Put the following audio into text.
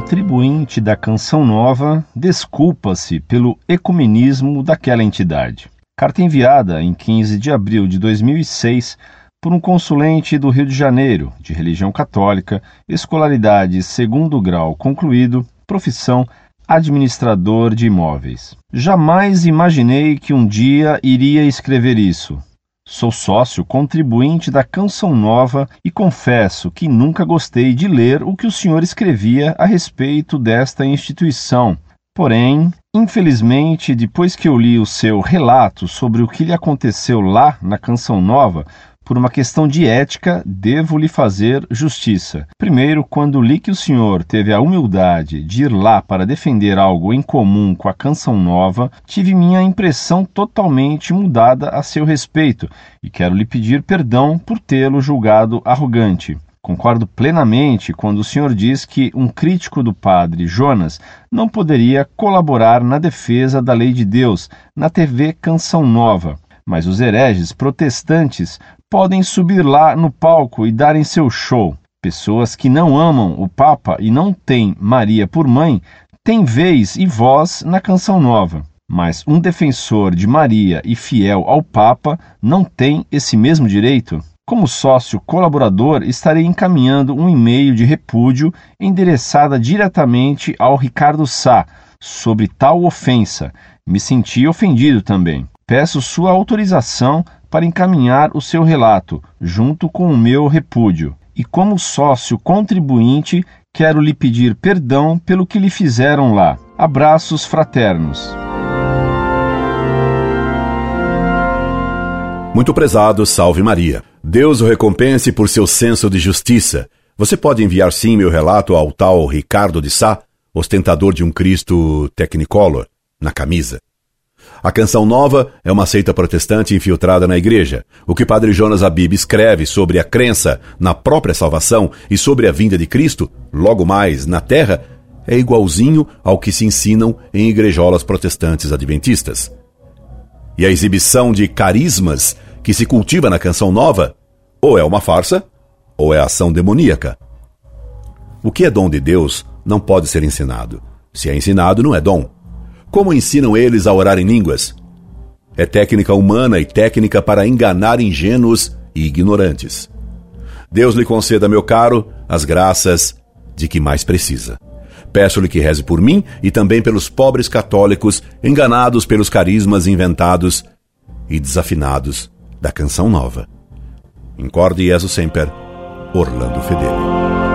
contribuinte da Canção Nova desculpa-se pelo ecumenismo daquela entidade. Carta enviada em 15 de abril de 2006 por um consulente do Rio de Janeiro, de religião católica, escolaridade segundo grau concluído, profissão administrador de imóveis. Jamais imaginei que um dia iria escrever isso. Sou sócio contribuinte da Canção Nova e confesso que nunca gostei de ler o que o senhor escrevia a respeito desta instituição. Porém, infelizmente, depois que eu li o seu relato sobre o que lhe aconteceu lá na Canção Nova, por uma questão de ética, devo lhe fazer justiça. Primeiro, quando li que o senhor teve a humildade de ir lá para defender algo em comum com a Canção Nova, tive minha impressão totalmente mudada a seu respeito e quero lhe pedir perdão por tê-lo julgado arrogante. Concordo plenamente quando o senhor diz que um crítico do padre Jonas não poderia colaborar na defesa da lei de Deus na TV Canção Nova. Mas os hereges protestantes podem subir lá no palco e darem seu show. Pessoas que não amam o Papa e não têm Maria por mãe têm vez e voz na canção nova. Mas um defensor de Maria e fiel ao Papa não tem esse mesmo direito? Como sócio colaborador, estarei encaminhando um e-mail de repúdio endereçada diretamente ao Ricardo Sá sobre tal ofensa. Me senti ofendido também. Peço sua autorização para encaminhar o seu relato, junto com o meu repúdio. E como sócio contribuinte, quero lhe pedir perdão pelo que lhe fizeram lá. Abraços fraternos. Muito prezado, salve Maria. Deus o recompense por seu senso de justiça. Você pode enviar sim meu relato ao tal Ricardo de Sá, ostentador de um Cristo Technicolor, na camisa. A Canção Nova é uma seita protestante infiltrada na igreja. O que Padre Jonas Abib escreve sobre a crença na própria salvação e sobre a vinda de Cristo, logo mais na terra, é igualzinho ao que se ensinam em igrejolas protestantes adventistas. E a exibição de carismas que se cultiva na Canção Nova ou é uma farsa ou é ação demoníaca. O que é dom de Deus não pode ser ensinado. Se é ensinado, não é dom. Como ensinam eles a orar em línguas? É técnica humana e técnica para enganar ingênuos e ignorantes. Deus lhe conceda, meu caro, as graças de que mais precisa. Peço-lhe que reze por mim e também pelos pobres católicos enganados pelos carismas inventados e desafinados da canção nova. Incorde Jesus Semper, Orlando Fedeli.